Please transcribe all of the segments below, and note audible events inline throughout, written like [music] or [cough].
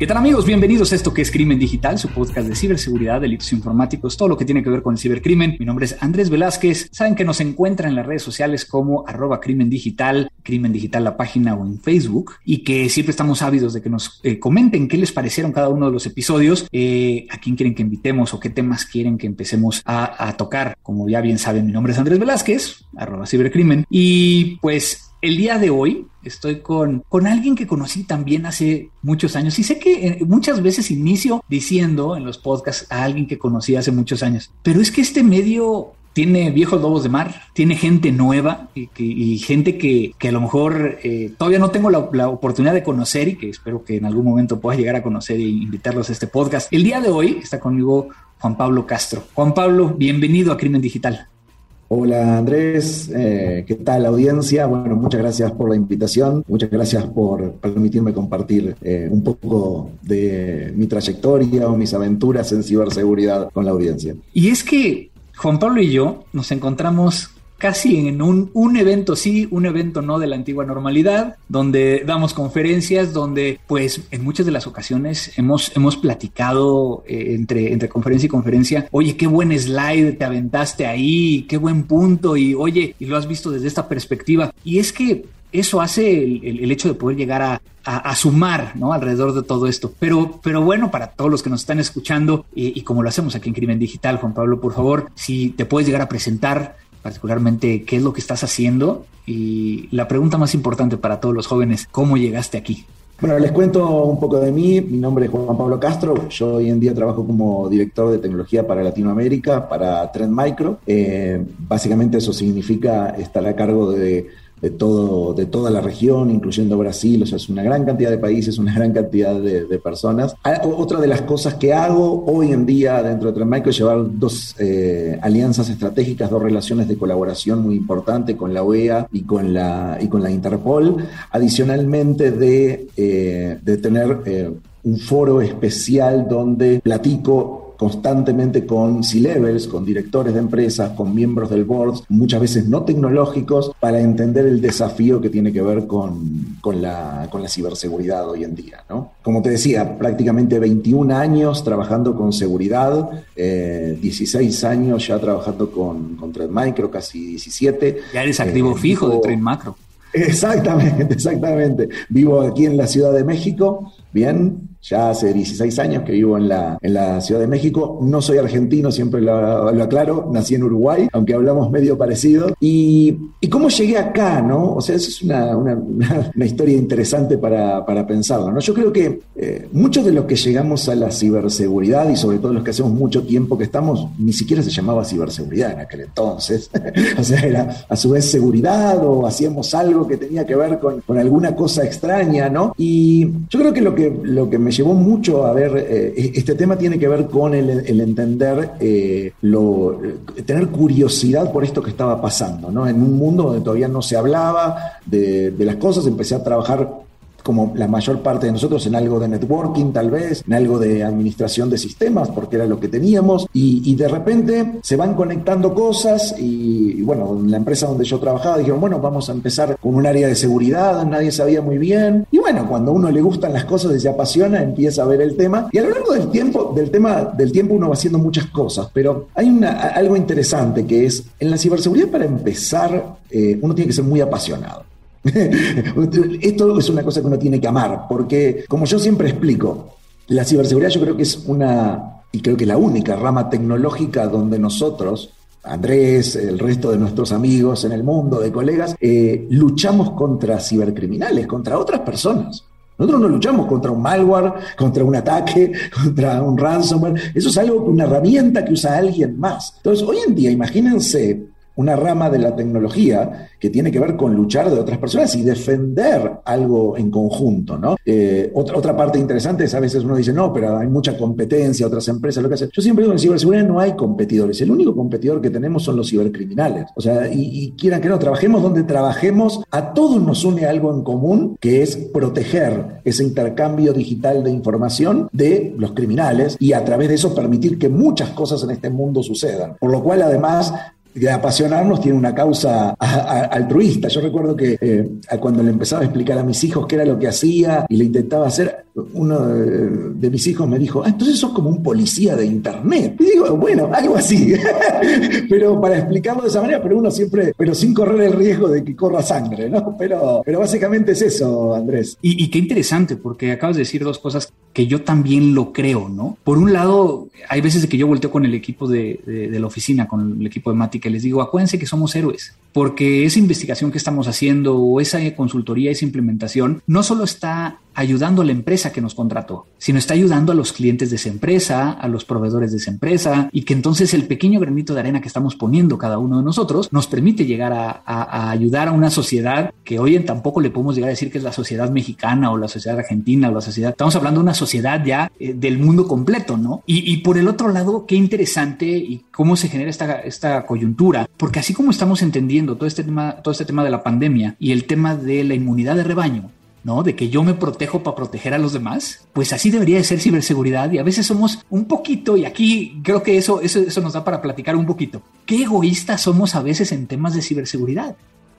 ¿Qué tal amigos? Bienvenidos a esto que es Crimen Digital, su podcast de ciberseguridad, delitos informáticos, todo lo que tiene que ver con el cibercrimen. Mi nombre es Andrés Velázquez. Saben que nos encuentran en las redes sociales como arroba crimen digital, crimen digital la página o en Facebook y que siempre estamos ávidos de que nos eh, comenten qué les parecieron cada uno de los episodios, eh, a quién quieren que invitemos o qué temas quieren que empecemos a, a tocar. Como ya bien saben, mi nombre es Andrés Velázquez, arroba cibercrimen. Y pues el día de hoy estoy con, con alguien que conocí también hace muchos años y sé que eh, muchas veces inicio diciendo en los podcasts a alguien que conocí hace muchos años, pero es que este medio tiene viejos lobos de mar, tiene gente nueva y, gente que, a lo mejor eh, todavía no tengo la, la, oportunidad de conocer y que espero que en algún momento pueda llegar a conocer e invitarlos a este podcast. El día de hoy está conmigo Juan Pablo Castro. Juan Pablo, bienvenido a Crimen Digital. Hola Andrés, eh, ¿qué tal audiencia? Bueno, muchas gracias por la invitación, muchas gracias por permitirme compartir eh, un poco de mi trayectoria o mis aventuras en ciberseguridad con la audiencia. Y es que Juan Pablo y yo nos encontramos casi en un, evento sí, un evento no de la antigua normalidad, donde damos conferencias, donde pues en muchas de las ocasiones hemos, hemos platicado eh, entre, entre conferencia y conferencia, oye, qué buen slide te aventaste ahí, qué buen punto, y oye, y lo has visto desde esta perspectiva. Y es que eso hace el, hecho de poder llegar a, sumar ¿no? alrededor de todo esto. Pero, pero bueno, para todos los que nos están escuchando, y como lo hacemos aquí en Crimen Digital, Juan Pablo, por favor, si te puedes llegar a presentar particularmente qué es lo que estás haciendo y la pregunta más importante para todos los jóvenes, ¿cómo llegaste aquí? Bueno, les cuento un poco de mí. Mi nombre es Juan Pablo Castro. Yo hoy en día trabajo como director de tecnología para Latinoamérica, para Trend Micro. Eh, básicamente eso significa estar a cargo de de, todo, de toda la región, incluyendo Brasil, o sea, es una gran cantidad de países, una gran cantidad de, personas. Ah, otra de las cosas que hago hoy en día dentro de Trendmicro es llevar dos eh, alianzas estratégicas, dos relaciones de colaboración muy importantes con la OEA y con la, y con la Interpol, adicionalmente de, eh, de tener eh, un foro especial donde platico constantemente con C-levels, con directores de empresas, con miembros del board, muchas veces no tecnológicos, para entender el desafío que tiene que ver con, con, la, con la ciberseguridad hoy en día. ¿no? Como te decía, prácticamente 21 años trabajando con seguridad, eh, 16 años ya trabajando con, con Trend Micro, casi 17. Ya eres activo eh, fijo de Trend Macro. Exactamente, [laughs] exactamente. Vivo aquí en la Ciudad de México, bien, ya hace 16 años que vivo en la, en la Ciudad de México. No soy argentino, siempre lo, aclaro. Nací en Uruguay, aunque hablamos medio parecido. Y, y cómo llegué acá, ¿no? O sea, eso es una, una, una historia interesante para, para, pensarlo, ¿no? Yo creo que eh, muchos de los que llegamos a la ciberseguridad y sobre todo los que hacemos mucho tiempo que estamos, ni siquiera se llamaba ciberseguridad en aquel entonces. [laughs] o sea, era a su vez seguridad o hacíamos algo que tenía que ver con, con alguna cosa extraña, ¿no? Y yo creo que lo que, lo que me me llevó mucho a ver, eh, este tema tiene que ver con el, el entender, eh, lo, tener curiosidad por esto que estaba pasando, ¿no? En un mundo donde todavía no se hablaba de, de las cosas, empecé a trabajar como la mayor parte de nosotros, en algo de networking tal vez, en algo de administración de sistemas, porque era lo que teníamos, y, y de repente se van conectando cosas y, y, bueno, en la empresa donde yo trabajaba dijeron, bueno, vamos a empezar con un área de seguridad, nadie sabía muy bien, y bueno, cuando a uno le gustan las cosas y se apasiona, empieza a ver el tema, y a lo largo del tiempo, del tema del tiempo uno va haciendo muchas cosas, pero hay una, algo interesante que es, en la ciberseguridad para empezar, eh, uno tiene que ser muy apasionado. [laughs] Esto es una cosa que uno tiene que amar, porque como yo siempre explico, la ciberseguridad yo creo que es una, y creo que la única rama tecnológica donde nosotros, Andrés, el resto de nuestros amigos en el mundo, de colegas, eh, luchamos contra cibercriminales, contra otras personas. Nosotros no luchamos contra un malware, contra un ataque, [laughs] contra un ransomware. Eso es algo, una herramienta que usa alguien más. Entonces, hoy en día, imagínense una rama de la tecnología que tiene que ver con luchar de otras personas y defender algo en conjunto, ¿no? Eh, otra, otra parte interesante es a veces uno dice, no, pero hay mucha competencia, otras empresas, lo que hacen. Yo siempre digo, en ciberseguridad no hay competidores. El único competidor que tenemos son los cibercriminales. O sea, y, y quieran que no, trabajemos donde trabajemos, a todos nos une algo en común, que es proteger ese intercambio digital de información de los criminales y a través de eso permitir que muchas cosas en este mundo sucedan. Por lo cual, además, de apasionarnos tiene una causa altruista. Yo recuerdo que eh, cuando le empezaba a explicar a mis hijos qué era lo que hacía y le intentaba hacer, uno de, mis hijos me dijo, ah, entonces sos como un policía de internet. Y digo, bueno, algo así. [laughs] pero para explicarlo de esa manera, pero uno siempre, pero sin correr el riesgo de que corra sangre, ¿no? Pero, pero básicamente es eso, Andrés. Y, qué interesante, porque acabas de decir dos cosas que yo también lo creo, ¿no? Por un lado, hay veces que yo volteo con el equipo de, de, la oficina, con el equipo de Mati, que les digo, acuérdense que somos héroes, porque esa investigación que estamos haciendo o esa consultoría, esa implementación, no solo está ayudando a la empresa que nos contrató, sino está ayudando a los clientes de esa empresa, a los proveedores de esa empresa, y que entonces el pequeño granito de arena que estamos poniendo cada uno de nosotros nos permite llegar a, ayudar a una sociedad que hoy en tampoco le podemos llegar a decir que es la sociedad mexicana o la sociedad argentina o la sociedad, estamos hablando de una sociedad ya eh, del mundo completo, ¿no? Y, y, por el otro lado, qué interesante y cómo se genera esta, esta coyuntura, porque así como estamos entendiendo todo este tema, todo este tema de la pandemia y el tema de la inmunidad de rebaño, ¿no? De que yo me protejo para proteger a los demás, pues así debería de ser ciberseguridad y a veces somos un poquito, y aquí creo que eso, eso, eso nos da para platicar un poquito, qué egoístas somos a veces en temas de ciberseguridad.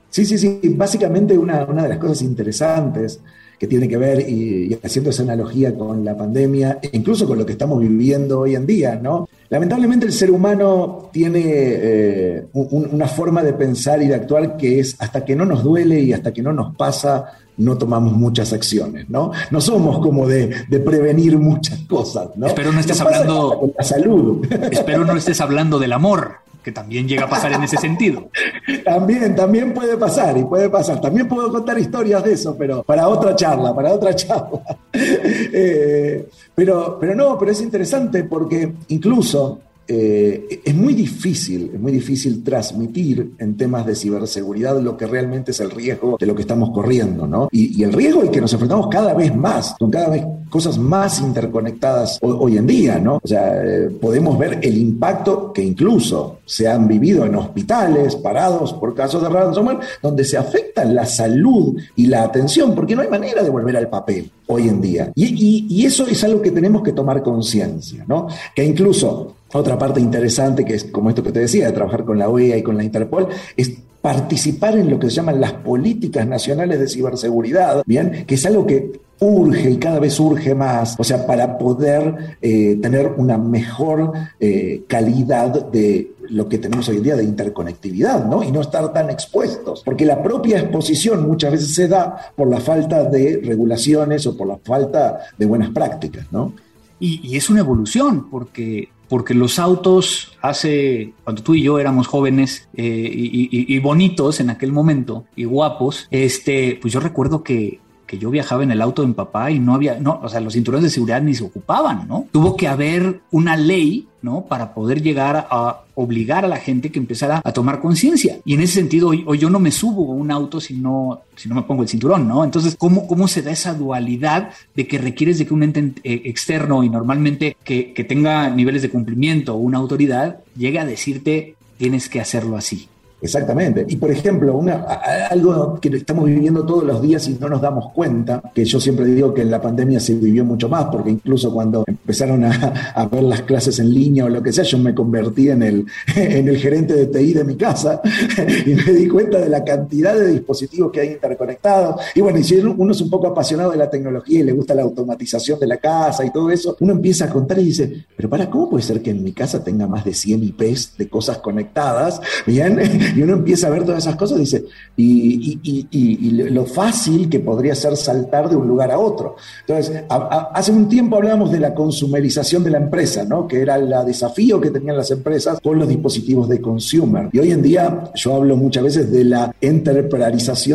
Sí, sí, sí, básicamente una, una de las cosas interesantes que tiene que ver, y, haciendo esa analogía con la pandemia, e incluso con lo que estamos viviendo hoy en día, ¿no? Lamentablemente el ser humano tiene eh, un, una forma de pensar y de actuar que es hasta que no nos duele y hasta que no nos pasa, no tomamos muchas acciones, ¿no? No somos como de, de prevenir muchas cosas, ¿no? Espero no estés hablando... Con la salud. [laughs] Espero no estés hablando del amor que también llega a pasar en ese sentido. [laughs] también, también puede pasar y puede pasar. También puedo contar historias de eso, pero para otra charla, para otra [laughs] charla. eh, pero, pero no, pero es interesante porque incluso eh, es muy difícil, es muy difícil transmitir en temas de ciberseguridad lo que realmente es el riesgo de lo que estamos corriendo, ¿no? Y, y el riesgo al que nos enfrentamos cada vez más, con cada vez cosas más interconectadas hoy, en día, ¿no? O sea, eh, podemos ver el impacto que incluso se han vivido en hospitales parados por casos de ransomware, donde se afecta la salud y la atención, porque no hay manera de volver al papel hoy en día. Y, y eso es algo que tenemos que tomar conciencia, ¿no? Que incluso otra parte interesante, que es como esto que te decía, de trabajar con la OEA y con la Interpol, es participar en lo que se llaman las políticas nacionales de ciberseguridad, ¿bien? Que es algo que urge y cada vez urge más, o sea, para poder eh, tener una mejor eh, calidad de lo que tenemos hoy en día de interconectividad, ¿no? Y no estar tan expuestos, porque la propia exposición muchas veces se da por la falta de regulaciones o por la falta de buenas prácticas, ¿no? Y, es una evolución, porque porque los autos hace, cuando tú y yo éramos jóvenes eh, y, y, y, bonitos en aquel momento y guapos, este, pues yo recuerdo que, que yo viajaba en el auto de mi papá y no había, no, o sea, los cinturones de seguridad ni se ocupaban, ¿no? Tuvo que haber una ley, ¿no? Para poder llegar a obligar a la gente que empezara a tomar conciencia. Y en ese sentido, hoy, yo no me subo a un auto si no, si no me pongo el cinturón, ¿no? Entonces, ¿cómo, cómo se da esa dualidad de que requieres de que un ente eh, externo y normalmente que, que tenga niveles de cumplimiento o una autoridad llegue a decirte tienes que hacerlo así? Exactamente. Y por ejemplo, una, algo que estamos viviendo todos los días y no nos damos cuenta, que yo siempre digo que en la pandemia se vivió mucho más, porque incluso cuando empezaron a, ver las clases en línea o lo que sea, yo me convertí en el, [laughs] en el gerente de TI de mi casa [laughs] y me di cuenta de la cantidad de dispositivos que hay interconectados. Y bueno, y si uno es un poco apasionado de la tecnología y le gusta la automatización de la casa y todo eso, uno empieza a contar y dice, pero para, ¿cómo puede ser que en mi casa tenga más de 100 IPs de cosas conectadas? Bien, y uno empieza a ver todas esas cosas y dice, y, lo fácil que podría ser saltar de un lugar a otro. Entonces, hace un tiempo hablábamos de la consumerización de la empresa, ¿no? que era el desafío que tenían las empresas con los dispositivos de consumer. Y hoy en día yo hablo muchas veces de la enterprise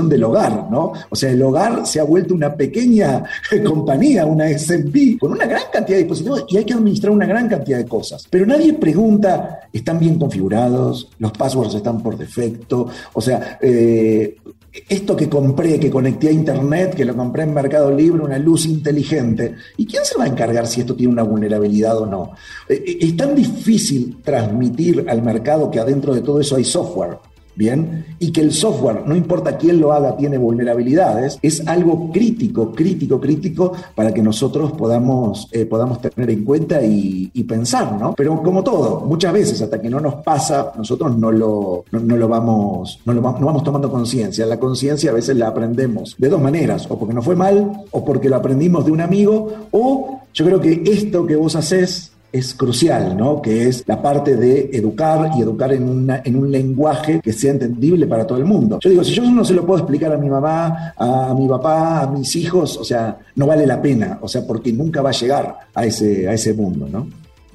del hogar, ¿no? O sea, el hogar se ha vuelto una pequeña [laughs] compañía, una SMP, con una gran cantidad de dispositivos y hay que administrar una gran cantidad de cosas. Pero nadie pregunta, ¿están bien configurados? ¿Los passwords están por default? Defecto. O sea, eh, esto que compré, que conecté a Internet, que lo compré en Mercado Libre, una luz inteligente, ¿y quién se va a encargar si esto tiene una vulnerabilidad o no? Eh, eh, es tan difícil transmitir al mercado que adentro de todo eso hay software. Bien, y que el software, no importa quién lo haga, tiene vulnerabilidades, es algo crítico, crítico, crítico para que nosotros podamos, eh, podamos tener en cuenta y, pensar, ¿no? Pero como todo, muchas veces hasta que no nos pasa, nosotros no lo, no, lo vamos, no lo vamos tomando conciencia. La conciencia a veces la aprendemos de dos maneras, o porque nos fue mal, o porque lo aprendimos de un amigo, o yo creo que esto que vos haces es crucial, ¿no? Que es la parte de educar y educar en, una, en un lenguaje que sea entendible para todo el mundo. Yo digo, si yo no se lo puedo explicar a mi mamá, a mi papá, a mis hijos, o sea, no vale la pena, o sea, porque nunca va a llegar a ese, a ese mundo, ¿no?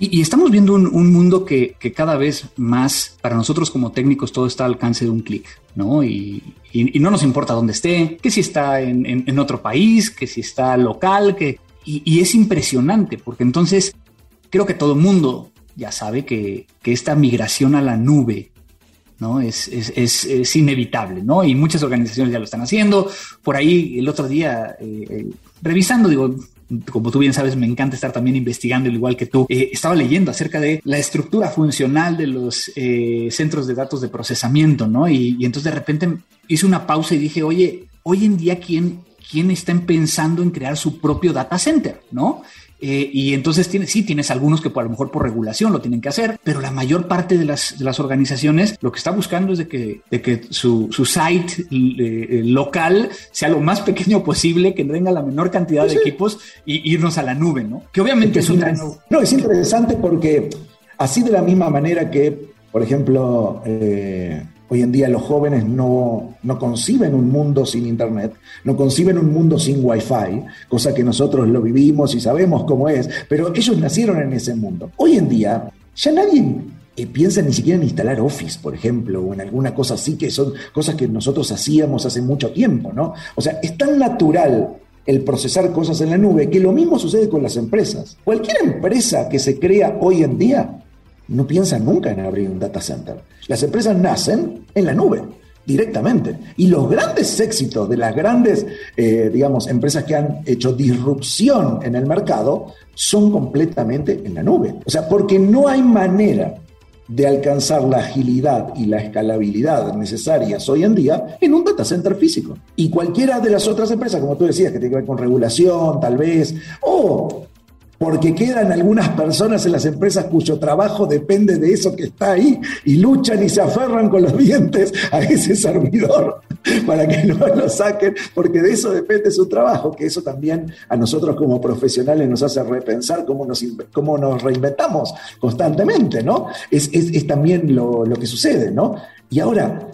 Y, estamos viendo un, mundo que, cada vez más, para nosotros como técnicos, todo está al alcance de un clic, ¿no? Y, no nos importa dónde esté, que si está en, en, otro país, que si está local, que... y es impresionante, porque entonces creo que todo el mundo ya sabe que, esta migración a la nube ¿no? Es, es, inevitable, ¿no? Y muchas organizaciones ya lo están haciendo. Por ahí el otro día, eh, eh, revisando, digo, como tú bien sabes, me encanta estar también investigando, igual que tú. Eh, estaba leyendo acerca de la estructura funcional de los centros de datos de procesamiento, ¿no? Y, y, entonces de repente hice una pausa y dije, oye, hoy en día, ¿quién, quién está pensando en crear su propio data center, ¿no? Eh, y entonces tienes, sí, tienes algunos que por, a lo mejor por regulación lo tienen que hacer, pero la mayor parte de las, de las organizaciones lo que está buscando es de que, de que su, su site eh, local sea lo más pequeño posible, que tenga la menor cantidad de equipos y irnos a la nube, ¿no? Que obviamente es, un... No, es interesante porque así de la misma manera que, por ejemplo, eh, Hoy en día los jóvenes no, conciben un mundo sin Internet, no conciben un mundo sin Wi-Fi, cosa que nosotros lo vivimos y sabemos cómo es, pero ellos nacieron en ese mundo. Hoy en día ya nadie eh, piensa ni siquiera en instalar Office, por ejemplo, o en alguna cosa así, que son cosas que nosotros hacíamos hace mucho tiempo, ¿no? O sea, es tan natural el procesar cosas en la nube que lo mismo sucede con las empresas. Cualquier empresa que se crea hoy en día no piensan nunca en abrir un data center. Las empresas nacen en la nube directamente. Y los grandes éxitos de las grandes, eh, digamos, empresas que han hecho disrupción en el mercado son completamente en la nube. O sea, porque no hay manera de alcanzar la agilidad y la escalabilidad necesarias hoy en día en un data center físico. Y cualquiera de las otras empresas, como tú decías, que tiene que ver con regulación, tal vez, o porque quedan algunas personas en las empresas cuyo trabajo depende de eso que está ahí y luchan y se aferran con los dientes a ese servidor [laughs] para que no lo saquen, porque de eso depende su trabajo, que eso también a nosotros como profesionales nos hace repensar cómo nos, cómo nos reinventamos constantemente, ¿no? Es, también lo, lo que sucede, ¿no? Y ahora,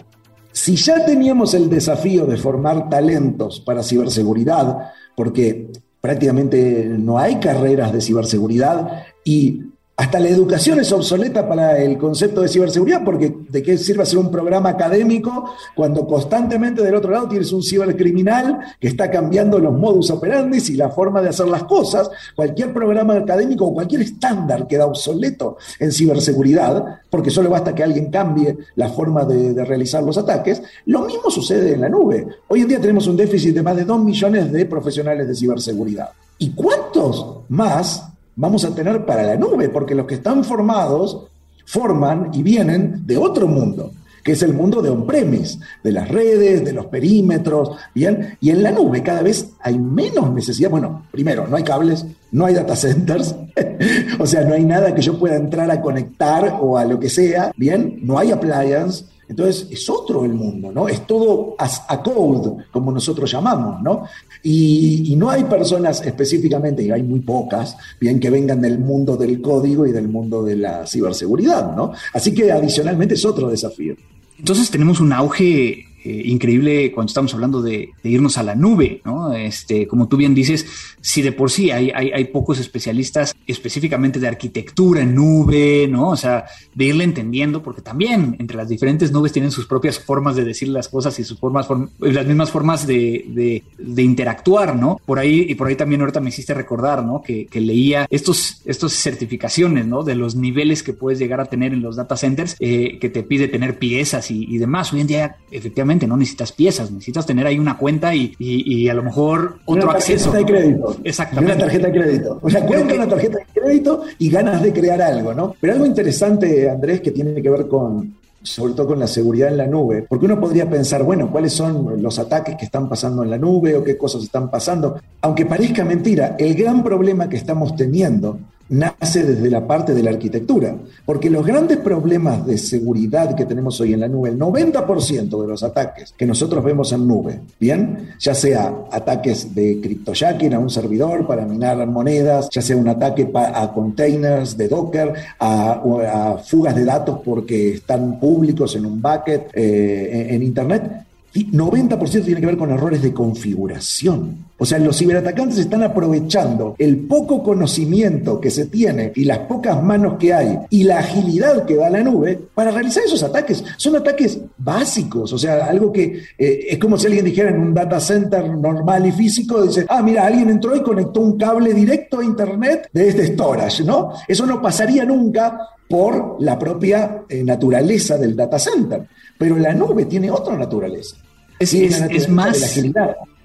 si ya teníamos el desafío de formar talentos para ciberseguridad, porque prácticamente no hay carreras de ciberseguridad y hasta la educación es obsoleta para el concepto de ciberseguridad, porque ¿de qué sirve hacer un programa académico cuando constantemente del otro lado tienes un cibercriminal que está cambiando los modus operandi y la forma de hacer las cosas? Cualquier programa académico o cualquier estándar queda obsoleto en ciberseguridad, porque solo basta que alguien cambie la forma de, realizar los ataques. Lo mismo sucede en la nube. Hoy en día tenemos un déficit de más de 2 millones de profesionales de ciberseguridad. ¿Y cuántos más vamos a tener para la nube, porque los que están formados forman y vienen de otro mundo, que es el mundo de on-premise, de las redes, de los perímetros, ¿bien? Y en la nube cada vez hay menos necesidad. Bueno, primero, no hay cables, no hay data centers, [laughs] o sea, no hay nada que yo pueda entrar a conectar o a lo que sea, ¿bien? No hay appliance, entonces es otro el mundo, ¿no? Es todo as a code, como nosotros llamamos, ¿no? Y, no hay personas específicamente, y hay muy pocas, bien que vengan del mundo del código y del mundo de la ciberseguridad, ¿no? Así que adicionalmente es otro desafío. Entonces tenemos un auge eh, increíble cuando estamos hablando de, irnos a la nube, ¿no? Este, como tú bien dices, si de por sí hay, hay, pocos especialistas específicamente de arquitectura en nube, ¿no? O sea, de irle entendiendo, porque también entre las diferentes nubes tienen sus propias formas de decir las cosas y sus formas, las mismas formas de, de, interactuar, ¿no? Por ahí, y por ahí también ahorita me hiciste recordar, ¿no? Que, que leía estos, estos certificaciones, ¿no? De los niveles que puedes llegar a tener en los data centers, eh, que te pide tener piezas y, y demás. Hoy en día, efectivamente, no necesitas piezas, necesitas tener ahí una cuenta y, y, a lo mejor otro acceso. De crédito. Exactamente. Una tarjeta de crédito. O sea, cuenta una tarjeta de crédito y ganas de crear algo, ¿no? Pero algo interesante, Andrés, que tiene que ver con, sobre todo con la seguridad en la nube, porque uno podría pensar, bueno, ¿cuáles son los ataques que están pasando en la nube o qué cosas están pasando? Aunque parezca mentira, el gran problema que estamos teniendo nace desde la parte de la arquitectura, porque los grandes problemas de seguridad que tenemos hoy en la nube, el 90% de los ataques que nosotros vemos en nube, bien, ya sea ataques de cryptojacking a un servidor para minar monedas, ya sea un ataque a containers de Docker, a, fugas de datos porque están públicos en un bucket eh, en Internet, 90% tiene que ver con errores de configuración. O sea, los ciberatacantes están aprovechando el poco conocimiento que se tiene y las pocas manos que hay y la agilidad que da la nube para realizar esos ataques. Son ataques básicos, o sea, algo que eh, es como si alguien dijera en un data center normal y físico, dice, ah, mira, alguien entró y conectó un cable directo a Internet de este storage, ¿no? Eso no pasaría nunca por la propia eh, naturaleza del data center. Pero la nube tiene otra naturaleza. Es, es, más,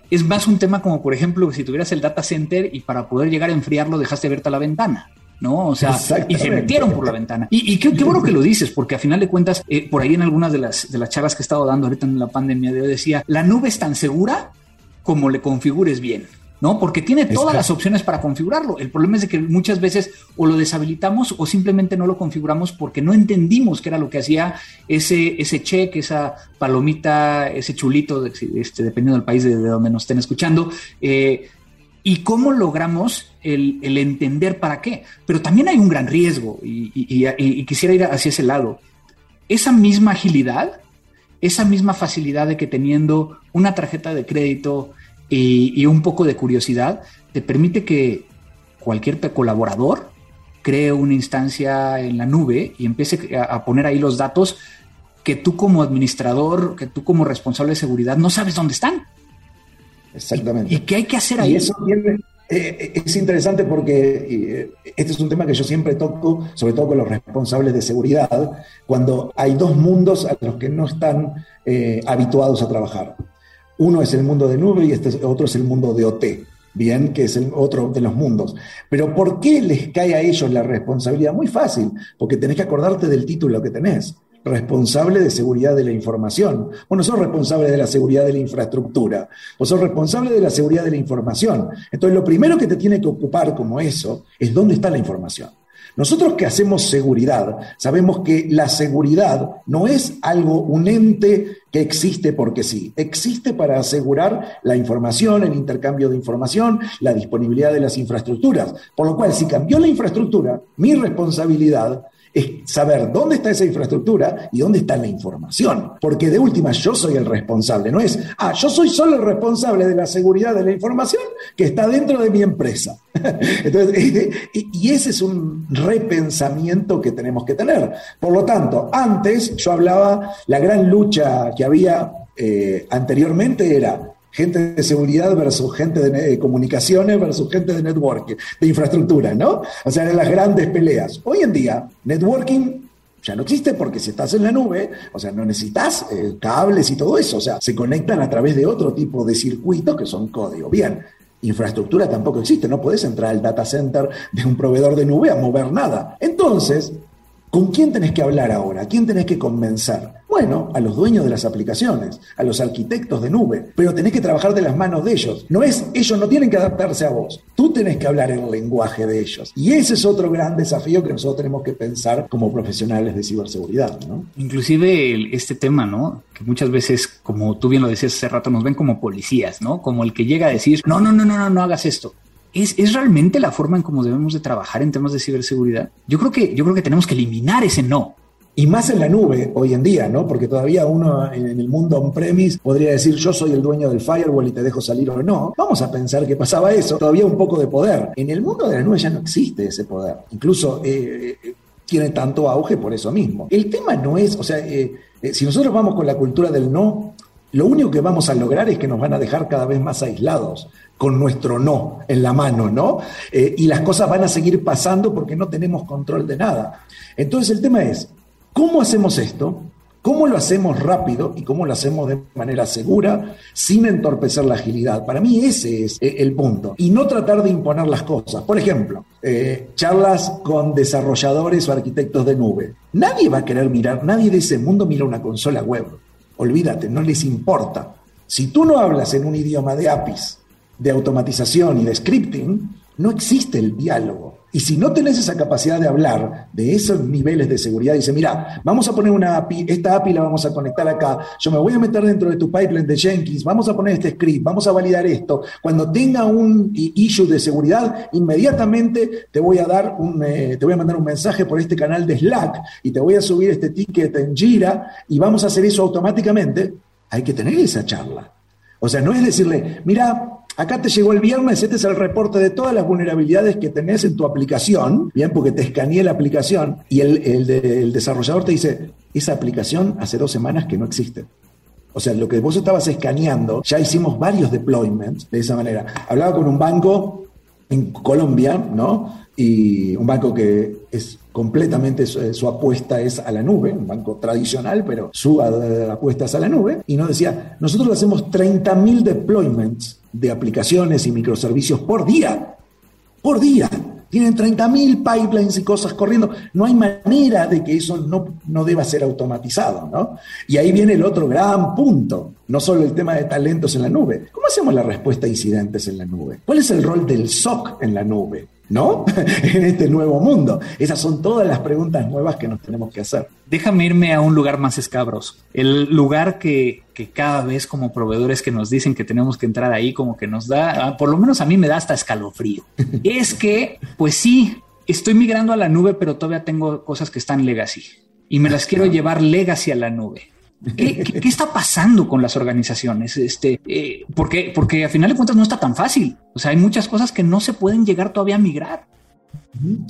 es más un tema como, por ejemplo, si tuvieras el data center y para poder llegar a enfriarlo dejaste abierta la ventana. ¿no? O sea, y se metieron por la ventana. Y, qué, bueno que lo dices, porque a final de cuentas, eh, por ahí en algunas de las, de las charlas que he estado dando ahorita en la pandemia, yo decía, la nube es tan segura como le configures bien. ¿No? Porque tiene todas las opciones para configurarlo. El problema es de que muchas veces o lo deshabilitamos o simplemente no lo configuramos porque no entendimos qué era lo que hacía ese, ese check, esa palomita, ese chulito, este, dependiendo del país de, donde nos estén escuchando. Eh, y cómo logramos el, entender para qué. Pero también hay un gran riesgo y, quisiera ir hacia ese lado. Esa misma agilidad, esa misma facilidad de que teniendo una tarjeta de crédito, y, un poco de curiosidad te permite que cualquier colaborador cree una instancia en la nube y empiece a, poner ahí los datos que tú como administrador, que tú como responsable de seguridad no sabes dónde están. Exactamente. ¿Y, qué hay que hacer ahí? Y eso eh, eh, es interesante porque eh, este es un tema que yo siempre toco, sobre todo con los responsables de seguridad, cuando hay dos mundos a los que no están habituados a trabajar. Uno es el mundo de nube y este otro es el mundo de OT, bien, que es el otro de los mundos. Pero ¿por qué les cae a ellos la responsabilidad? Muy fácil, porque tenés que acordarte del título que tenés responsable de seguridad de la información. Vos no sos responsable de la seguridad de la infraestructura, vos sos responsable de la seguridad de la información. Entonces, lo primero que te tiene que ocupar como eso es dónde está la información. Nosotros que hacemos seguridad, sabemos que la seguridad no es algo, un ente que existe porque sí, existe para asegurar la información, el intercambio de información, la disponibilidad de las infraestructuras. Por lo cual, si cambió la infraestructura, mi responsabilidad es saber dónde está esa infraestructura y dónde está la información. Porque de última yo soy el responsable, no es, ah, yo soy solo el responsable de la seguridad de la información que está dentro de mi empresa. [laughs] Entonces, [laughs] y ese es un repensamiento que tenemos que tener. Por lo tanto, antes yo hablaba, la gran lucha que había eh, anteriormente era gente de seguridad versus gente de comunicaciones versus gente de networking, de infraestructura, ¿no? O sea, eran las grandes peleas. Hoy en día, networking ya no existe porque si estás en la nube, o sea, no necesitas eh, cables y todo eso, o sea, se conectan a través de otro tipo de circuitos que son código. Bien, infraestructura tampoco existe, no puedes entrar al data center de un proveedor de nube a mover nada. Entonces, ¿Con quién tenés que hablar ahora? ¿A quién tenés que convencer? Bueno, a los dueños de las aplicaciones, a los arquitectos de nube, pero tenés que trabajar de las manos de ellos. No es, ellos no tienen que adaptarse a vos, tú tenés que hablar el lenguaje de ellos. Y ese es otro gran desafío que nosotros tenemos que pensar como profesionales de ciberseguridad, ¿no? Inclusive este tema, ¿no? Que muchas veces, como tú bien lo decías hace rato, nos ven como policías, ¿no? Como el que llega a decir, no, no, no, no, no, no hagas esto. ¿Es, realmente la forma en cómo debemos de trabajar en temas de ciberseguridad? Yo creo que, yo creo que tenemos que eliminar ese no. Y más en la nube hoy en día, ¿no? Porque todavía uno en el mundo on-premise podría decir yo soy el dueño del firewall y te dejo salir o no. Vamos a pensar que pasaba eso, todavía un poco de poder. En el mundo de la nube ya no existe ese poder. Incluso eh, eh, tiene tanto auge por eso mismo. El tema no es, o sea, eh, si nosotros vamos con la cultura del no, lo único que vamos a lograr es que nos van a dejar cada vez más aislados con nuestro no en la mano, ¿no? y las cosas van a seguir pasando porque no tenemos control de nada. Entonces el tema es, ¿Cómo hacemos esto? ¿Cómo lo hacemos rápido y cómo lo hacemos de manera segura sin entorpecer la agilidad? Para mí ese es eh, el punto. Y no tratar de imponer las cosas. Por ejemplo, eh, charlas con desarrolladores o arquitectos de nube. Nadie va a querer mirar, nadie de ese mundo mira una consola web. Olvídate, no les importa. Si tú no hablas en un idioma de APIs, de automatización y de scripting, no existe el diálogo. Y si no tenés esa capacidad de hablar de esos niveles de seguridad, dice, mira, vamos a poner una API, esta API la vamos a conectar acá, yo me voy a meter dentro de tu pipeline de Jenkins, vamos a poner este script, vamos a validar esto. Cuando tenga un issue de seguridad, inmediatamente te voy a dar un, eh, te voy a mandar un mensaje por este canal de Slack y te voy a subir este ticket en Jira y vamos a hacer eso automáticamente. Hay que tener esa charla. O sea, no es decirle, mira, Acá te llegó el viernes, este es el reporte de todas las vulnerabilidades que tenés en tu aplicación, bien, porque te escaneé la aplicación y el, desarrollador te dice, esa aplicación hace dos semanas que no existe. O sea, lo que vos estabas escaneando, ya hicimos varios deployments de esa manera. Hablaba con un banco en Colombia, ¿no? Y un banco que es completamente su, apuesta es a la nube, un banco tradicional, pero su apuesta es a la nube. Y nos decía, nosotros hacemos 30.000 deployments de aplicaciones y microservicios por día. Por día. Tienen 30.000 pipelines y cosas corriendo. No hay manera de que eso no, no deba ser automatizado, ¿no? Y ahí viene el otro gran punto. No solo el tema de talentos en la nube. ¿Cómo hacemos la respuesta a incidentes en la nube? ¿Cuál es el rol del SOC en la nube? ¿No? [laughs] en este nuevo mundo. Esas son todas las preguntas nuevas que nos tenemos que hacer. Déjame irme a un lugar más escabroso. El lugar que, cada vez como proveedores que nos dicen que tenemos que entrar ahí, como que nos da, ah, por lo menos a mí me da hasta escalofrío. [laughs] es que, pues sí, estoy migrando a la nube, pero todavía tengo cosas que están legacy y me las quiero llevar legacy a la nube. ¿Qué, está pasando con las organizaciones? Este, eh, porque, porque a final de cuentas no está tan fácil. O sea, hay muchas cosas que no se pueden llegar todavía a migrar.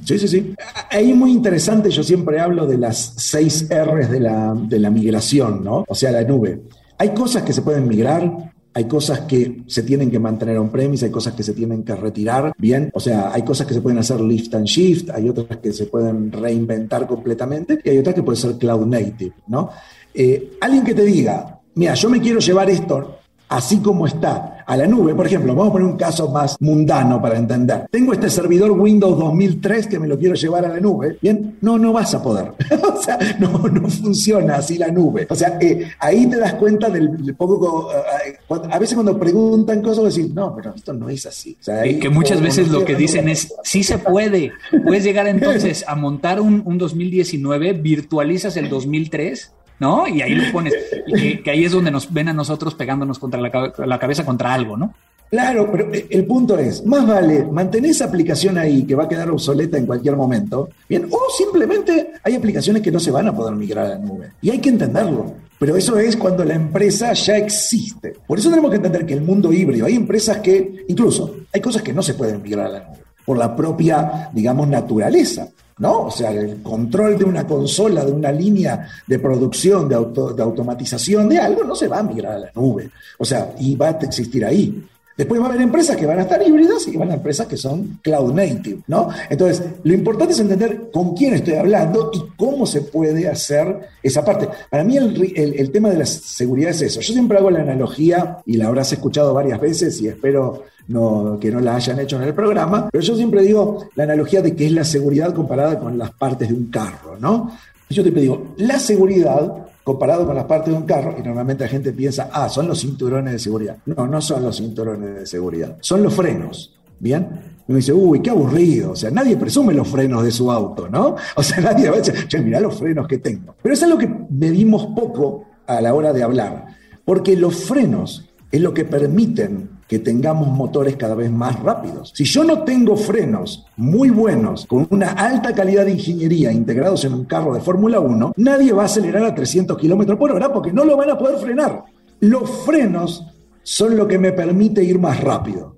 Sí, sí, sí. Ahí muy interesante, yo siempre hablo de las seis R's de la, de la migración, ¿no? O sea, la nube. Hay cosas que se pueden migrar, hay cosas que se tienen que mantener on-premise, hay cosas que se tienen que retirar, bien, o sea, hay cosas que se pueden hacer lift and shift, hay otras que se pueden reinventar completamente y hay otras que pueden ser cloud native, ¿no? Eh, alguien que te diga, mira, yo me quiero llevar esto así como está a la nube, por ejemplo, vamos a poner un caso más mundano para entender. Tengo este servidor Windows 2003 que me lo quiero llevar a la nube. Bien, no, no vas a poder. [laughs] o sea, no, no funciona así la nube. O sea, eh, ahí te das cuenta del, poco. Eh, a veces cuando preguntan cosas, decir, no, pero esto no es así. que muchas veces lo que dicen es, sí se puede. Puedes llegar entonces a montar un, un 2019, virtualizas el 2003 ¿no? Y ahí lo pones, y que, ahí es donde nos ven a nosotros pegándonos contra la, cabeza contra algo, ¿no? Claro, pero eh, el punto es, más vale mantener esa aplicación ahí que va a quedar obsoleta en cualquier momento, bien, o simplemente hay aplicaciones que no se van a poder migrar a la nube. Y hay que entenderlo. Pero eso es cuando la empresa ya existe. Por eso tenemos que entender que el mundo híbrido, hay empresas que, incluso, hay cosas que no se pueden migrar a la nube por la propia, digamos, naturaleza. ¿no? O sea, el control de una consola, de una línea de producción, de, de automatización de algo, no se va a migrar a la nube. O sea, y va a existir ahí. Después va a haber empresas que van a estar híbridas y van a empresas que son cloud native, ¿no? Entonces, lo importante es entender con quién estoy hablando y cómo se puede hacer esa parte. Para mí el, tema de la seguridad es eso. Yo siempre hago la analogía, y la habrás escuchado varias veces y espero que no la hayan hecho en el programa, pero yo siempre digo la analogía de que es la seguridad comparada con las partes de un carro, ¿no? Yo siempre digo, la seguridad comparado con las partes de un carro, y normalmente la gente piensa, ah, son los cinturones de seguridad. No, no son los cinturones de seguridad, son los frenos. ¿Bien? Y uno dice, uy, qué aburrido. O sea, nadie presume los frenos de su auto, ¿no? O sea, [laughs] nadie va a decir, mirá los frenos que tengo. Pero es algo que medimos poco a la hora de hablar, porque los frenos es lo que permiten que tengamos motores cada vez más rápidos. Si yo no tengo frenos muy buenos, con una alta calidad de ingeniería integrados en un carro de Fórmula 1, nadie va a acelerar a 300 kilómetros por hora porque no lo van a poder frenar. Los frenos son lo que me permite ir más rápido.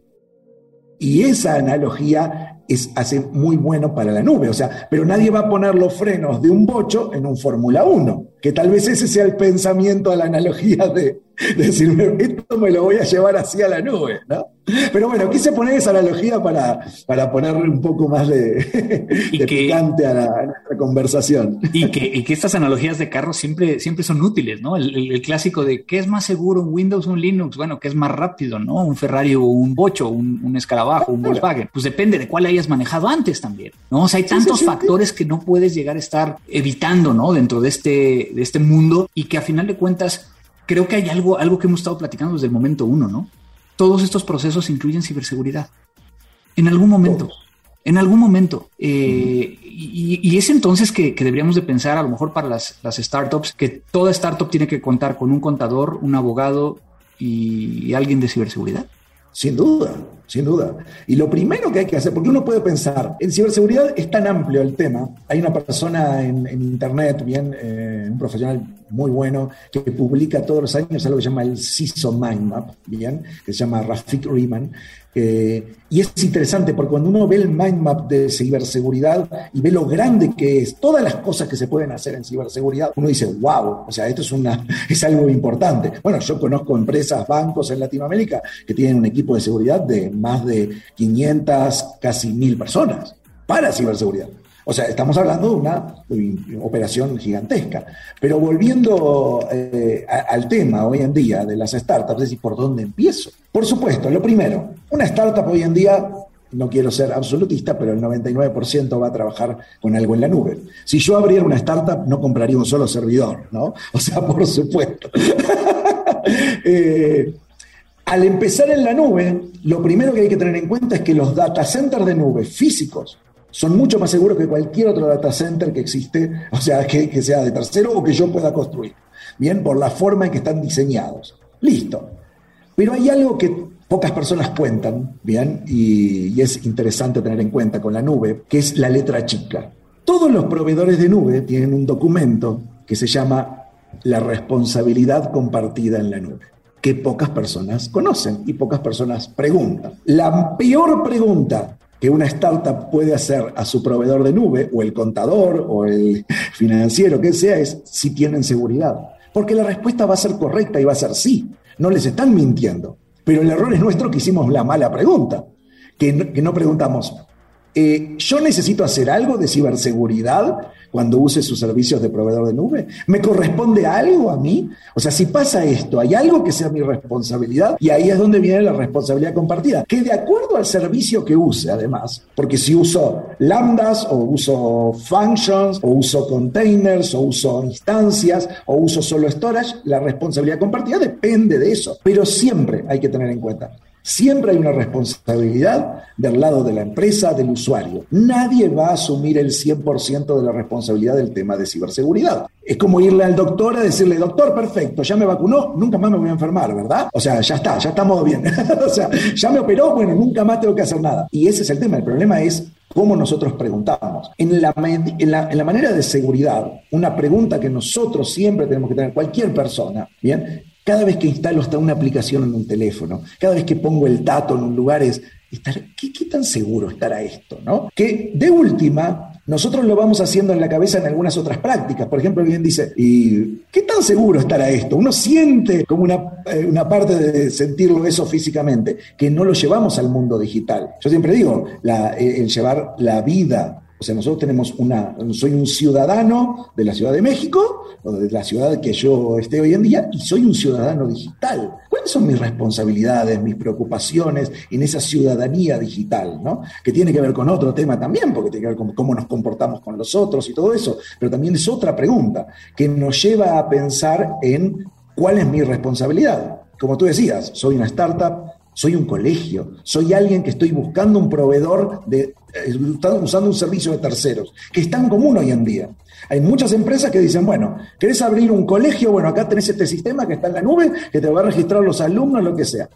Y esa analogía es, hace muy bueno para la nube. O sea, pero nadie va a poner los frenos de un bocho en un Fórmula 1, que tal vez ese sea el pensamiento a la analogía de, [laughs] decirme, esto me lo voy a llevar así a la nube, ¿no? Pero bueno, quise poner esa analogía para, para ponerle un poco más de, [laughs] picante a, la, nuestra conversación. Y que, que, estas analogías de carros siempre, siempre son útiles, ¿no? El, clásico de ¿qué es más seguro, un Windows o un Linux? Bueno, ¿qué es más rápido, no? Un Ferrari o un Bocho, un, un escarabajo, un Volkswagen. Pues depende de cuál hayas manejado antes también, ¿no? O sea, hay tantos factores que no puedes llegar a estar evitando, ¿no? Dentro de este, de este mundo y que a final de cuentas creo que hay algo, algo que hemos estado platicando desde el momento uno, ¿no? Todos estos procesos incluyen ciberseguridad. En algún momento. En algún momento. Eh, y, es entonces que, deberíamos de pensar, a lo mejor para las, las, startups, que toda startup tiene que contar con un contador, un abogado y alguien de ciberseguridad. Sin duda, sin duda. Y lo primero que hay que hacer, porque uno puede pensar, en ciberseguridad es tan amplio el tema, hay una persona en, Internet, bien, eh, un profesional muy bueno, que publica todos los años algo que se llama el CISO Mind Map, bien, que se llama Rafik Riemann, y es interesante porque cuando uno ve el mind map de ciberseguridad y ve lo grande que es, todas las cosas que se pueden hacer en ciberseguridad, uno dice, wow, o sea, esto es, una, [laughs] es algo importante. Bueno, yo conozco empresas, bancos en Latinoamérica que tienen un equipo de seguridad de más de 500, casi 1000 personas para ciberseguridad. O sea, estamos hablando de una operación gigantesca. Pero volviendo eh, al tema hoy en día de las startups, es decir, ¿por dónde empiezo? Por supuesto, lo primero, una startup hoy en día no quiero ser absolutista, pero el 99% va a trabajar con algo en la nube. Si yo abriera una startup, no compraría un solo servidor, ¿no? [laughs] O sea, por supuesto. [laughs] Eh, al empezar en la nube, lo primero que hay que tener en cuenta es que los data centers de nube físicos son mucho más seguros que cualquier otro data center que existe, o sea, que, sea de tercero o que yo pueda construir. Bien, por la forma en que están diseñados. Listo. Pero hay algo que pocas personas cuentan, bien, y, es interesante tener en cuenta con la nube, que es la letra chica. Todos los proveedores de nube tienen un documento que se llama la responsabilidad compartida en la nube que pocas personas conocen y pocas personas preguntan. La peor pregunta que una startup puede hacer a su proveedor de nube, o el contador, o el [laughs] financiero, que sea, es si tienen seguridad. Porque la respuesta va a ser correcta y va a ser sí. No les están mintiendo. Pero el error es nuestro que hicimos la mala pregunta, que no, preguntamos, eh, ¿yo necesito hacer algo de ciberseguridad cuando use sus servicios de proveedor de nube? ¿Me corresponde algo a mí? O sea, si pasa esto, hay algo que sea mi responsabilidad y ahí es donde viene la responsabilidad compartida, que de acuerdo al servicio que use, además, porque si uso lambdas o uso functions o uso containers o uso instancias o uso solo storage, la responsabilidad compartida depende de eso, pero siempre hay que tener en cuenta Siempre hay una responsabilidad del lado de la empresa, del usuario. Nadie va a asumir el 100% de la responsabilidad del tema de ciberseguridad. Es como irle al doctor a decirle, doctor, perfecto, ya me vacunó, nunca más me voy a enfermar, ¿verdad? O sea, ya está, ya estamos bien. [laughs] o sea, ya me operó, bueno, nunca más tengo que hacer nada. Y ese es el tema. El problema es cómo nosotros preguntamos. En la, en, la, en la, manera de seguridad, una pregunta que nosotros siempre tenemos que tener, cualquier persona, ¿bien? Cada vez que instalo hasta una aplicación en un teléfono, cada vez que pongo el dato en un lugar es, ¿qué, tan seguro estará esto? ¿no? Que de última, nosotros lo vamos haciendo en la cabeza en algunas otras prácticas. Por ejemplo, alguien dice, ¿y qué tan seguro estará esto? Uno siente como una, eh, una, parte de sentirlo eso físicamente, que no lo llevamos al mundo digital. Yo siempre digo, eh, el llevar la vida o sea, nosotros tenemos una, soy un ciudadano de la Ciudad de México, o de la ciudad que yo esté hoy en día, y soy un ciudadano digital. ¿Cuáles son mis responsabilidades, mis preocupaciones en esa ciudadanía digital? ¿no? Que tiene que ver con otro tema también, porque tiene que ver con cómo nos comportamos con los otros y todo eso, pero también es otra pregunta que nos lleva a pensar en cuál es mi responsabilidad. Como tú decías, soy una startup, soy un colegio, soy alguien que estoy buscando un proveedor de, eh, usando un servicio de terceros, que es tan común hoy en día. Hay muchas empresas que dicen, bueno, ¿querés abrir un colegio? Bueno, acá tenés este sistema que está en la nube, que te va a registrar los alumnos, lo que sea.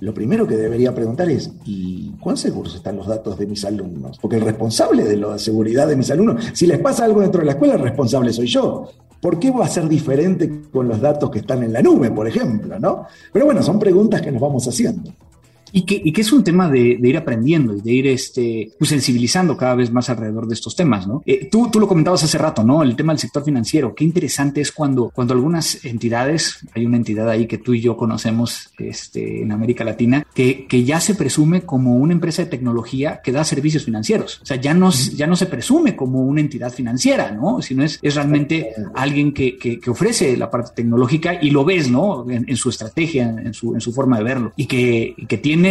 lo primero que debería preguntar es, ¿y cuán seguros están los datos de mis alumnos? Porque el responsable de la seguridad de mis alumnos, si les pasa algo dentro de la escuela, el responsable soy yo. ¿Por qué va a ser diferente con los datos que están en la nube, por ejemplo? ¿no? Pero bueno, son preguntas que nos vamos haciendo. Y que, y que es un tema de, ir aprendiendo y de ir este, pues sensibilizando cada vez más alrededor de estos temas, ¿no? Eh, tú, tú lo comentabas hace rato, ¿no? El tema del sector financiero. Qué interesante es cuando, cuando algunas entidades, hay una entidad ahí que tú y yo conocemos este, en América Latina, que, que ya se presume como una empresa de tecnología que da servicios financieros. O sea, ya no, ya no se presume como una entidad financiera, ¿no? Sino es, es realmente alguien que, que, que ofrece la parte tecnológica y lo ves, ¿no? En, su estrategia, en su, en su forma de verlo y que, que tiene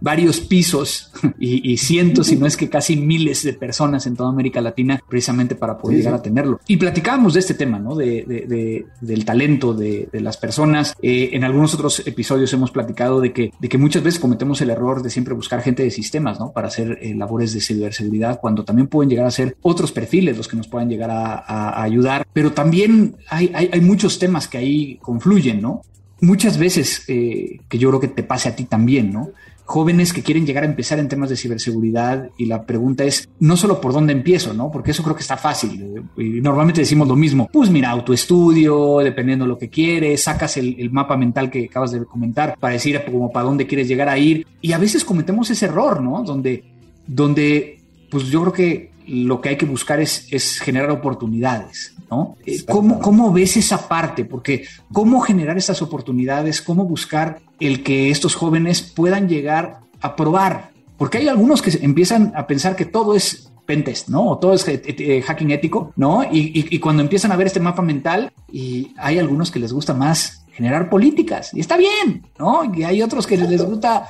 varios pisos [laughs] y, cientos, si no es que casi miles de personas en toda América Latina precisamente para poder llegar a tenerlo. Y platicábamos de este tema, ¿no? De, del talento de, las personas. Eh, en algunos otros episodios hemos platicado de que, de que muchas veces cometemos el error de siempre buscar gente de sistemas, ¿no? Para hacer eh, labores de ciberseguridad, cuando también pueden llegar a ser otros perfiles los que nos puedan llegar a, ayudar. Pero también hay, hay, hay muchos temas que ahí confluyen, ¿no? Muchas veces, eh, que yo creo que te pase a ti también, ¿no? Jóvenes que quieren llegar a empezar en temas de ciberseguridad y la pregunta es no solo por dónde empiezo, ¿no? Porque eso creo que está fácil. Eh, normalmente decimos lo mismo. Pues mira, autoestudio, dependiendo de lo que quieres, sacas el, mapa mental que acabas de comentar para decir como para dónde quieres llegar a ir. Y a veces cometemos ese error, ¿no? Donde, donde pues yo creo que lo que hay que buscar es, es generar oportunidades. ¿No? Eh, ¿Cómo, ¿Cómo, ves esa parte? Porque cómo generar esas oportunidades, cómo buscar el que estos jóvenes puedan llegar a probar. Porque hay algunos que empiezan a pensar que todo es pentest, ¿no? O todo es eh, eh, hacking ético, ¿no? Y, cuando empiezan a ver este mapa mental, y hay algunos que les gusta más generar políticas, y está bien, ¿no? Y hay otros que les gusta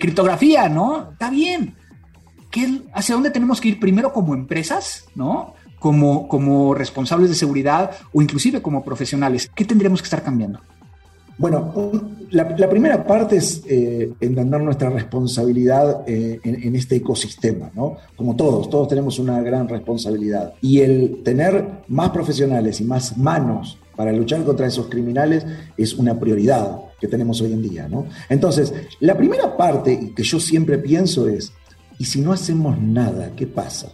criptografía, ¿no? Está bien. ¿Qué, ¿Hacia dónde tenemos que ir primero como empresas, ¿no? Como, como responsables de seguridad o inclusive como profesionales? ¿Qué tendríamos que estar cambiando? Bueno, la, primera parte es eh, entender nuestra responsabilidad eh, en, este ecosistema, ¿no? Como todos, todos tenemos una gran responsabilidad. Y el tener más profesionales y más manos para luchar contra esos criminales es una prioridad que tenemos hoy en día, ¿no? Entonces, la primera parte que yo siempre pienso es, ¿y si no hacemos nada, qué pasa?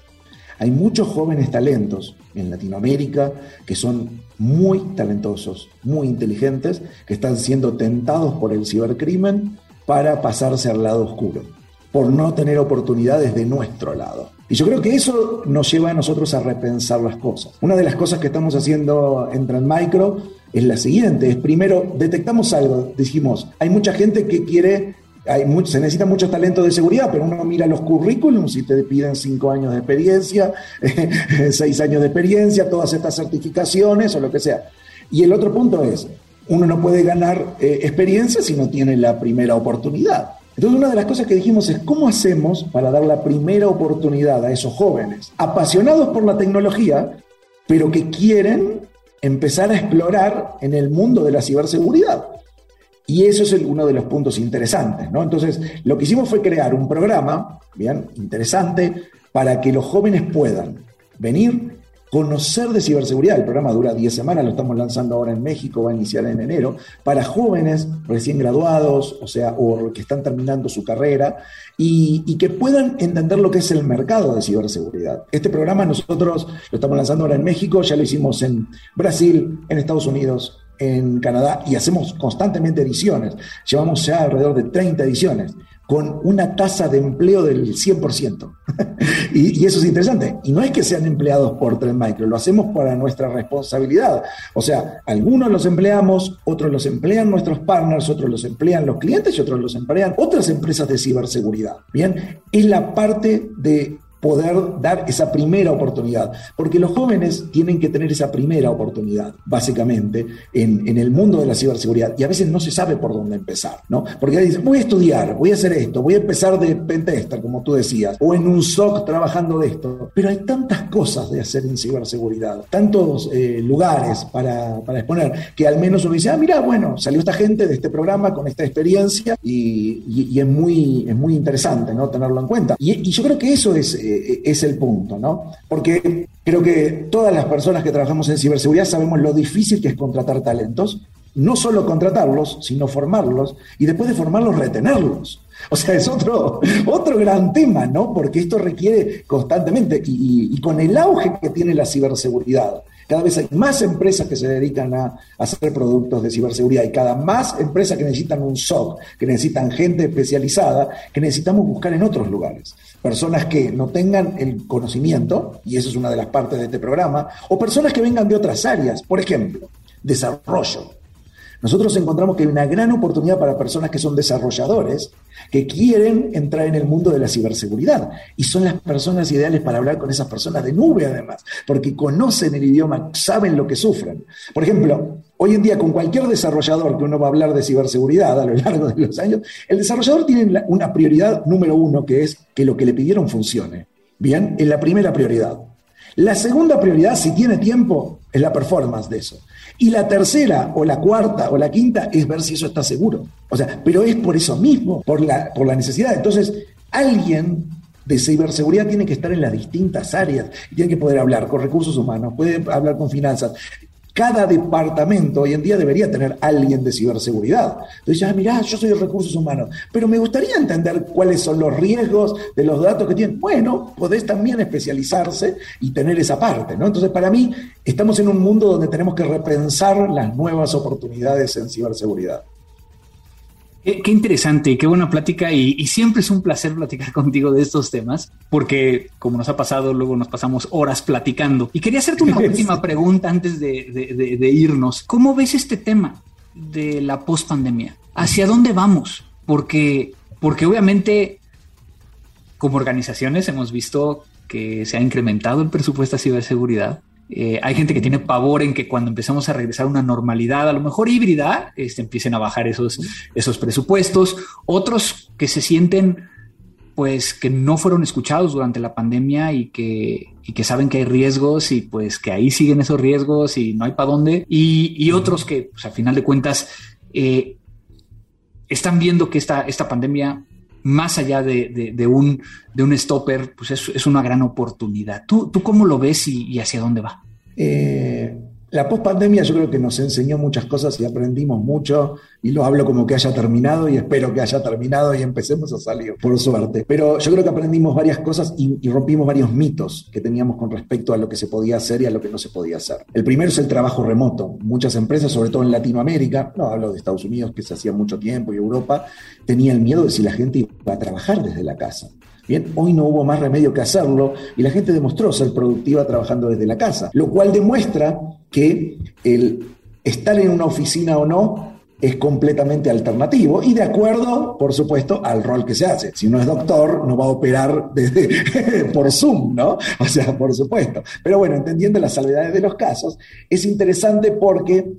Hay muchos jóvenes talentos en Latinoamérica que son muy talentosos, muy inteligentes, que están siendo tentados por el cibercrimen para pasarse al lado oscuro, por no tener oportunidades de nuestro lado. Y yo creo que eso nos lleva a nosotros a repensar las cosas. Una de las cosas que estamos haciendo en Transmicro es la siguiente, es primero detectamos algo, dijimos, hay mucha gente que quiere se necesita mucho talento de seguridad, pero uno mira los currículums y te piden cinco años de experiencia, [laughs] seis años de experiencia, todas estas certificaciones o lo que sea. Y el otro punto es, uno no puede ganar eh, experiencia si no tiene la primera oportunidad. Entonces una de las cosas que dijimos es cómo hacemos para dar la primera oportunidad a esos jóvenes, apasionados por la tecnología, pero que quieren empezar a explorar en el mundo de la ciberseguridad. Y eso es uno de los puntos interesantes, ¿no? Entonces, lo que hicimos fue crear un programa, bien, interesante, para que los jóvenes puedan venir, conocer de ciberseguridad. El programa dura 10 semanas, lo estamos lanzando ahora en México, va a iniciar en enero, para jóvenes recién graduados, o sea, o que están terminando su carrera, y, y, que puedan entender lo que es el mercado de ciberseguridad. Este programa nosotros lo estamos lanzando ahora en México, ya lo hicimos en Brasil, en Estados Unidos, en Canadá y hacemos constantemente ediciones. Llevamos ya alrededor de 30 ediciones con una tasa de empleo del 100%. [laughs] y, y, eso es interesante. Y no es que sean empleados por Trend Micro, lo hacemos para nuestra responsabilidad. O sea, algunos los empleamos, otros los emplean nuestros partners, otros los emplean los clientes y otros los emplean otras empresas de ciberseguridad. Bien, es la parte de poder dar esa primera oportunidad, porque los jóvenes tienen que tener esa primera oportunidad, básicamente, en, en, el mundo de la ciberseguridad, y a veces no se sabe por dónde empezar, ¿no? Porque dicen, voy a estudiar, voy a hacer esto, voy a empezar de pentester, como tú decías, o en un SOC trabajando de esto, pero hay tantas cosas de hacer en ciberseguridad, tantos eh, lugares para, para, exponer, que al menos uno dice, ah, mira, bueno, salió esta gente de este programa con esta experiencia, y, y, es, muy, es muy interesante, ¿no? Tenerlo en cuenta. Y, y yo creo que eso es eh, es el punto, ¿no? Porque creo que todas las personas que trabajamos en ciberseguridad sabemos lo difícil que es contratar talentos no solo contratarlos, sino formarlos y después de formarlos retenerlos. O sea, es otro, otro gran tema, ¿no? Porque esto requiere constantemente, y, con el auge que tiene la ciberseguridad, cada vez hay más empresas que se dedican a, hacer productos de ciberseguridad y cada más empresas que necesitan un SOC, que necesitan gente especializada, que necesitamos buscar en otros lugares. Personas que no tengan el conocimiento, y eso es una de las partes de este programa, o personas que vengan de otras áreas, por ejemplo, desarrollo. Nosotros encontramos que hay una gran oportunidad para personas que son desarrolladores, que quieren entrar en el mundo de la ciberseguridad. Y son las personas ideales para hablar con esas personas de nube, además, porque conocen el idioma, saben lo que sufren. Por ejemplo, hoy en día con cualquier desarrollador que uno va a hablar de ciberseguridad a lo largo de los años, el desarrollador tiene una prioridad número uno, que es que lo que le pidieron funcione. Bien, es la primera prioridad. La segunda prioridad, si tiene tiempo, es la performance de eso. Y la tercera, o la cuarta, o la quinta, es ver si eso está seguro. O sea, pero es por eso mismo, por la, por la necesidad. Entonces, alguien de ciberseguridad tiene que estar en las distintas áreas, tiene que poder hablar con recursos humanos, puede hablar con finanzas, cada departamento hoy en día debería tener alguien de ciberseguridad. Entonces, ah, mirá, yo soy de recursos humanos, pero me gustaría entender cuáles son los riesgos de los datos que tienen. Bueno, podés también especializarse y tener esa parte, ¿no? Entonces, para mí, estamos en un mundo donde tenemos que repensar las nuevas oportunidades en ciberseguridad. Qué, interesante, qué buena plática y, siempre es un placer platicar contigo de estos temas porque como nos ha pasado, luego nos pasamos horas platicando. Y quería hacerte una [laughs] última pregunta antes de, irnos. ¿Cómo ves este tema de la post-pandemia? ¿Hacia dónde vamos? Porque, porque obviamente como organizaciones hemos visto que se ha incrementado el presupuesto de ciberseguridad, eh, hay gente que tiene pavor en que cuando empecemos a regresar a una normalidad, a lo mejor híbrida, este, empiecen a bajar esos, esos presupuestos. Otros que se sienten pues que no fueron escuchados durante la pandemia y que, y que saben que hay riesgos y pues que ahí siguen esos riesgos y no hay para dónde. Y, otros que, pues, al final de cuentas, eh, están viendo que esta, esta pandemia más allá de, un, de un stopper, pues es, una gran oportunidad. ¿Tú, ¿Tú cómo lo ves y, hacia dónde va? Eh, la pospandemia yo creo que nos enseñó muchas cosas y aprendimos mucho y lo hablo como que haya terminado y espero que haya terminado y empecemos a salir, por suerte. Pero yo creo que aprendimos varias cosas y, rompimos varios mitos que teníamos con respecto a lo que se podía hacer y a lo que no se podía hacer. El primero es el trabajo remoto. Muchas empresas, sobre todo en Latinoamérica, no hablo de Estados Unidos que se hacía mucho tiempo y Europa, tenían miedo de si la gente iba a trabajar desde la casa. Bien, hoy no hubo más remedio que hacerlo y la gente demostró ser productiva trabajando desde la casa, lo cual demuestra que el estar en una oficina o no es completamente alternativo y de acuerdo, por supuesto, al rol que se hace. Si uno es doctor, no va a operar desde, [laughs] por Zoom, ¿no? O sea, por supuesto. Pero bueno, entendiendo las salvedades de los casos, es interesante porque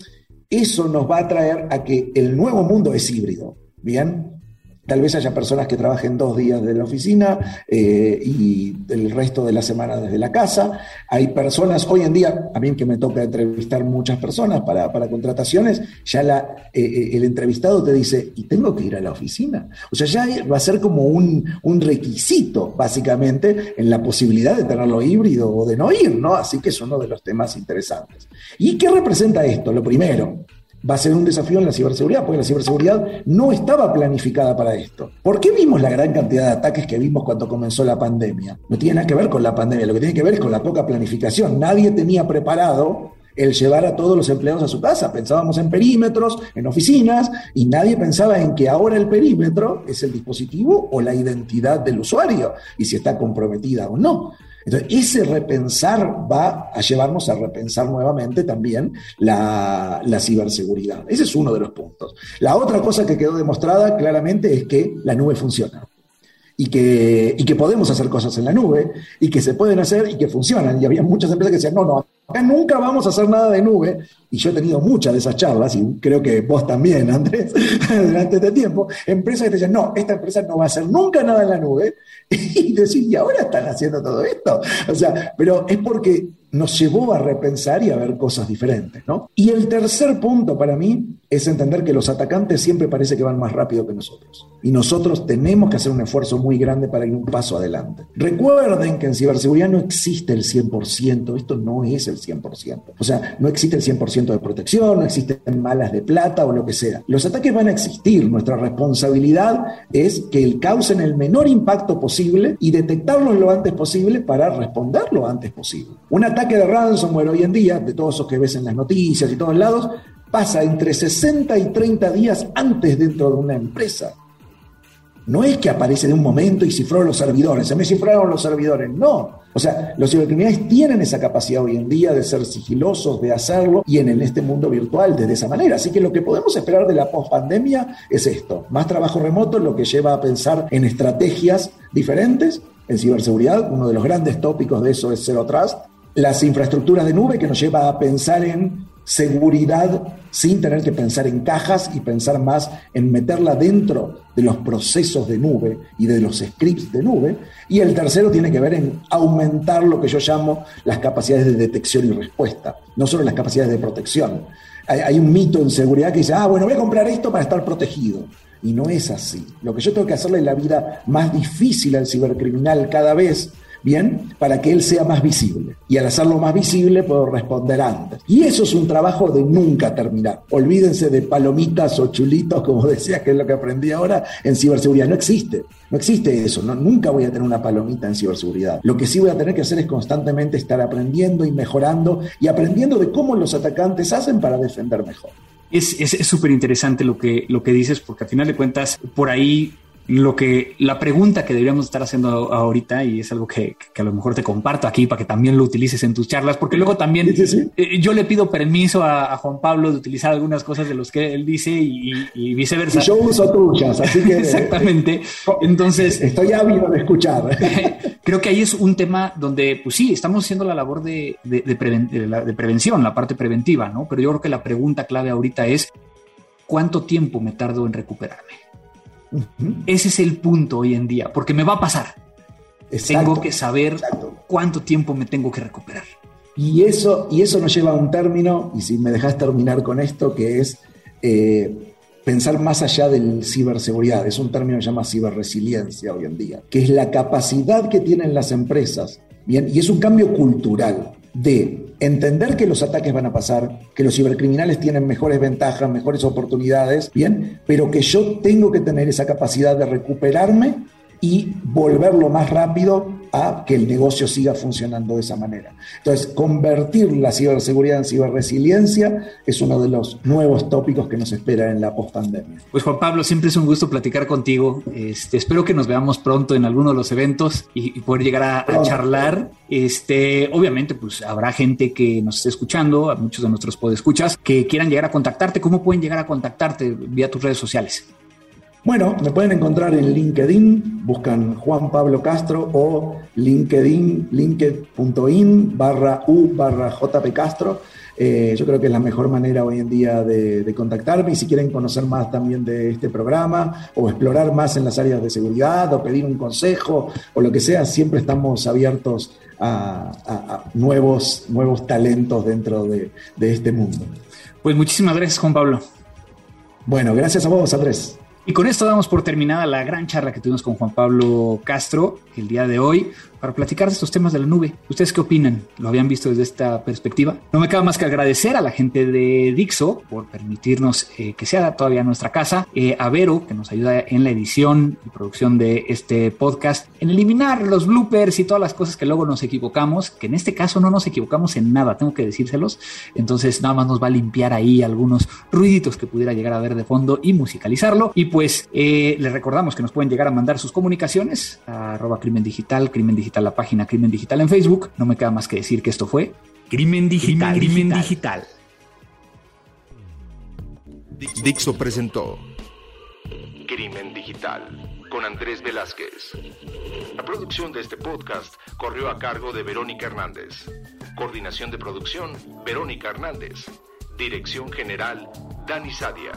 eso nos va a traer a que el nuevo mundo es híbrido. Bien, Tal vez haya personas que trabajen dos días de la oficina eh, y el resto de la semana desde la casa. Hay personas, hoy en día, a mí que me toca entrevistar muchas personas para, contrataciones, ya eh, eh, el entrevistado te dice, ¿y tengo que ir a la oficina? O sea, ya va a ser como un, un requisito, básicamente, en la posibilidad de tenerlo híbrido o de no ir, ¿no? Así que es uno de los temas interesantes. ¿Y qué representa esto? Lo primero, va a ser un desafío en la ciberseguridad, porque la ciberseguridad no estaba planificada para esto. ¿Por qué vimos la gran cantidad de ataques que vimos cuando comenzó la pandemia? No tiene nada que ver con la pandemia, lo que tiene que ver es con la poca planificación. Nadie tenía preparado el llevar a todos los empleados a su casa. Pensábamos en perímetros, en oficinas, y nadie pensaba en que ahora el perímetro es el dispositivo o la identidad del usuario, y si está comprometida o no. Entonces, ese repensar va a llevarnos a repensar nuevamente también la, ciberseguridad. Ese es uno de los puntos. La otra cosa que quedó demostrada claramente es que la nube funciona. Y que, y que podemos hacer cosas en la nube, y que se pueden hacer y que funcionan. Y había muchas empresas que decían, no, no, acá nunca vamos a hacer nada de nube. Y yo he tenido muchas de esas charlas, y creo que vos también, [laughs] Andrés, durante este tiempo, empresas que te decían, no, esta empresa no va a hacer nunca nada en la nube, [laughs] y decir, y ahora están haciendo todo esto. O sea, pero es porque nos llevó a repensar y a ver cosas diferentes, ¿no? Y el tercer punto para mí es entender que los atacantes siempre parece que van más rápido que nosotros. Y nosotros tenemos que hacer un esfuerzo muy grande para ir un paso adelante. Recuerden que en ciberseguridad no existe el 100%, esto no es el 100%. O sea, no existe el 100% de protección, no existen malas de plata o lo que sea. Los ataques van a existir, nuestra responsabilidad es que causen el menor impacto posible y detectarlos lo antes posible para responder lo antes posible. Un ataque de ransomware hoy en día, de todos esos que ves en las noticias y todos lados, pasa entre 60 y 30 días antes dentro de una empresa. No es que aparece de un momento y cifró los servidores, se me cifraron los servidores, no. O sea, los cibercriminales tienen esa capacidad hoy en día de ser sigilosos, de hacerlo y en, este mundo virtual de esa manera. Así que lo que podemos esperar de la pospandemia es esto, más trabajo remoto, lo que lleva a pensar en estrategias diferentes en ciberseguridad. Uno de los grandes tópicos de eso es Zero Trust. Las infraestructuras de nube que nos lleva a pensar en seguridad sin tener que pensar en cajas y pensar más en meterla dentro de los procesos de nube y de los scripts de nube. Y el tercero tiene que ver en aumentar lo que yo llamo las capacidades de detección y respuesta, no solo las capacidades de protección. Hay, un mito en seguridad que dice, ah, bueno, voy a comprar esto para estar protegido. Y no es así. Lo que yo tengo que hacerle la vida más difícil al cibercriminal cada vez ¿bien? Para que él sea más visible. Y al hacerlo más visible puedo responder antes. Y eso es un trabajo de nunca terminar. Olvídense de palomitas o chulitos, como [laughs] decía, que es lo que aprendí ahora en ciberseguridad. No existe. No existe eso. No, nunca voy a tener una palomita en ciberseguridad. Lo que sí voy a tener que hacer es constantemente estar aprendiendo y mejorando y aprendiendo de cómo los atacantes hacen para defender mejor. Es súper interesante lo que, lo que dices, porque al final de cuentas, por ahí lo que la pregunta que deberíamos estar haciendo ahorita y es algo que, a lo mejor te comparto aquí para que también lo utilices en tus charlas, porque luego también eh, yo le pido permiso a, Juan Pablo de utilizar algunas cosas de los que él dice y, viceversa. yo uso tuyas, así que [laughs] exactamente. Entonces estoy ávido de escuchar. [laughs] creo que ahí es un tema donde, pues sí, estamos haciendo la labor de, de, de prevención, la parte preventiva, ¿no? Pero yo creo que la pregunta clave ahorita es ¿cuánto tiempo me tardo en recuperarme? Ese es el punto hoy en día, porque me va a pasar. tengo que saber cuánto tiempo me tengo que recuperar. Y eso, y eso nos lleva a un término, y si me dejas terminar con esto, que es eh, pensar más allá del ciberseguridad. Es un término que se llama ciberresiliencia hoy en día, que es la capacidad que tienen las empresas, bien, y es un cambio cultural de entender que los ataques van a pasar, que los cibercriminales tienen mejores ventajas, mejores oportunidades, bien, pero que yo tengo que tener esa capacidad de recuperarme y volverlo más rápido a que el negocio siga funcionando de esa manera. Entonces, convertir la ciberseguridad en ciberresiliencia es uno de los nuevos tópicos que nos espera en la post-pandemia. Pues Juan Pablo, siempre es un gusto platicar contigo. Este, espero que nos veamos pronto en alguno de los eventos y, poder llegar a, charlar. Este, obviamente, pues habrá gente que nos esté escuchando, a muchos de nuestros podescuchas, que quieran llegar a contactarte. ¿Cómo pueden llegar a contactarte vía tus redes sociales? Bueno, me pueden encontrar en LinkedIn, buscan Juan Pablo Castro o LinkedIn, linkedin.in barra U barra JP Castro. Eh, yo creo que es la mejor manera hoy en día de, contactarme y si quieren conocer más también de este programa o explorar más en las áreas de seguridad o pedir un consejo o lo que sea, siempre estamos abiertos a, nuevos, nuevos talentos dentro de, de este mundo. Pues muchísimas gracias Juan Pablo. Bueno, gracias a vos Andrés. Y con esto damos por terminada la gran charla que tuvimos con Juan Pablo Castro el día de hoy para platicar de estos temas de la nube. ¿Ustedes qué opinan? ¿Lo habían visto desde esta perspectiva? No me queda más que agradecer a la gente de Dixo por permitirnos eh, que sea todavía nuestra casa, eh, a Vero, que nos ayuda en la edición y producción de este podcast, en eliminar los bloopers y todas las cosas que luego nos equivocamos, que en este caso no nos equivocamos en nada, tengo que decírselos. Entonces nada más nos va a limpiar ahí algunos ruiditos que pudiera llegar a ver de fondo y musicalizarlo. Y pues eh, les recordamos que nos pueden llegar a mandar sus comunicaciones a arroba crimen digital, crimen digital la página Crimen Digital en Facebook. No me queda más que decir que esto fue Crimen Digital. Crimen Digital. Dixo presentó Crimen Digital con Andrés Velázquez. La producción de este podcast corrió a cargo de Verónica Hernández. Coordinación de producción, Verónica Hernández. Dirección General, Dani Sadia.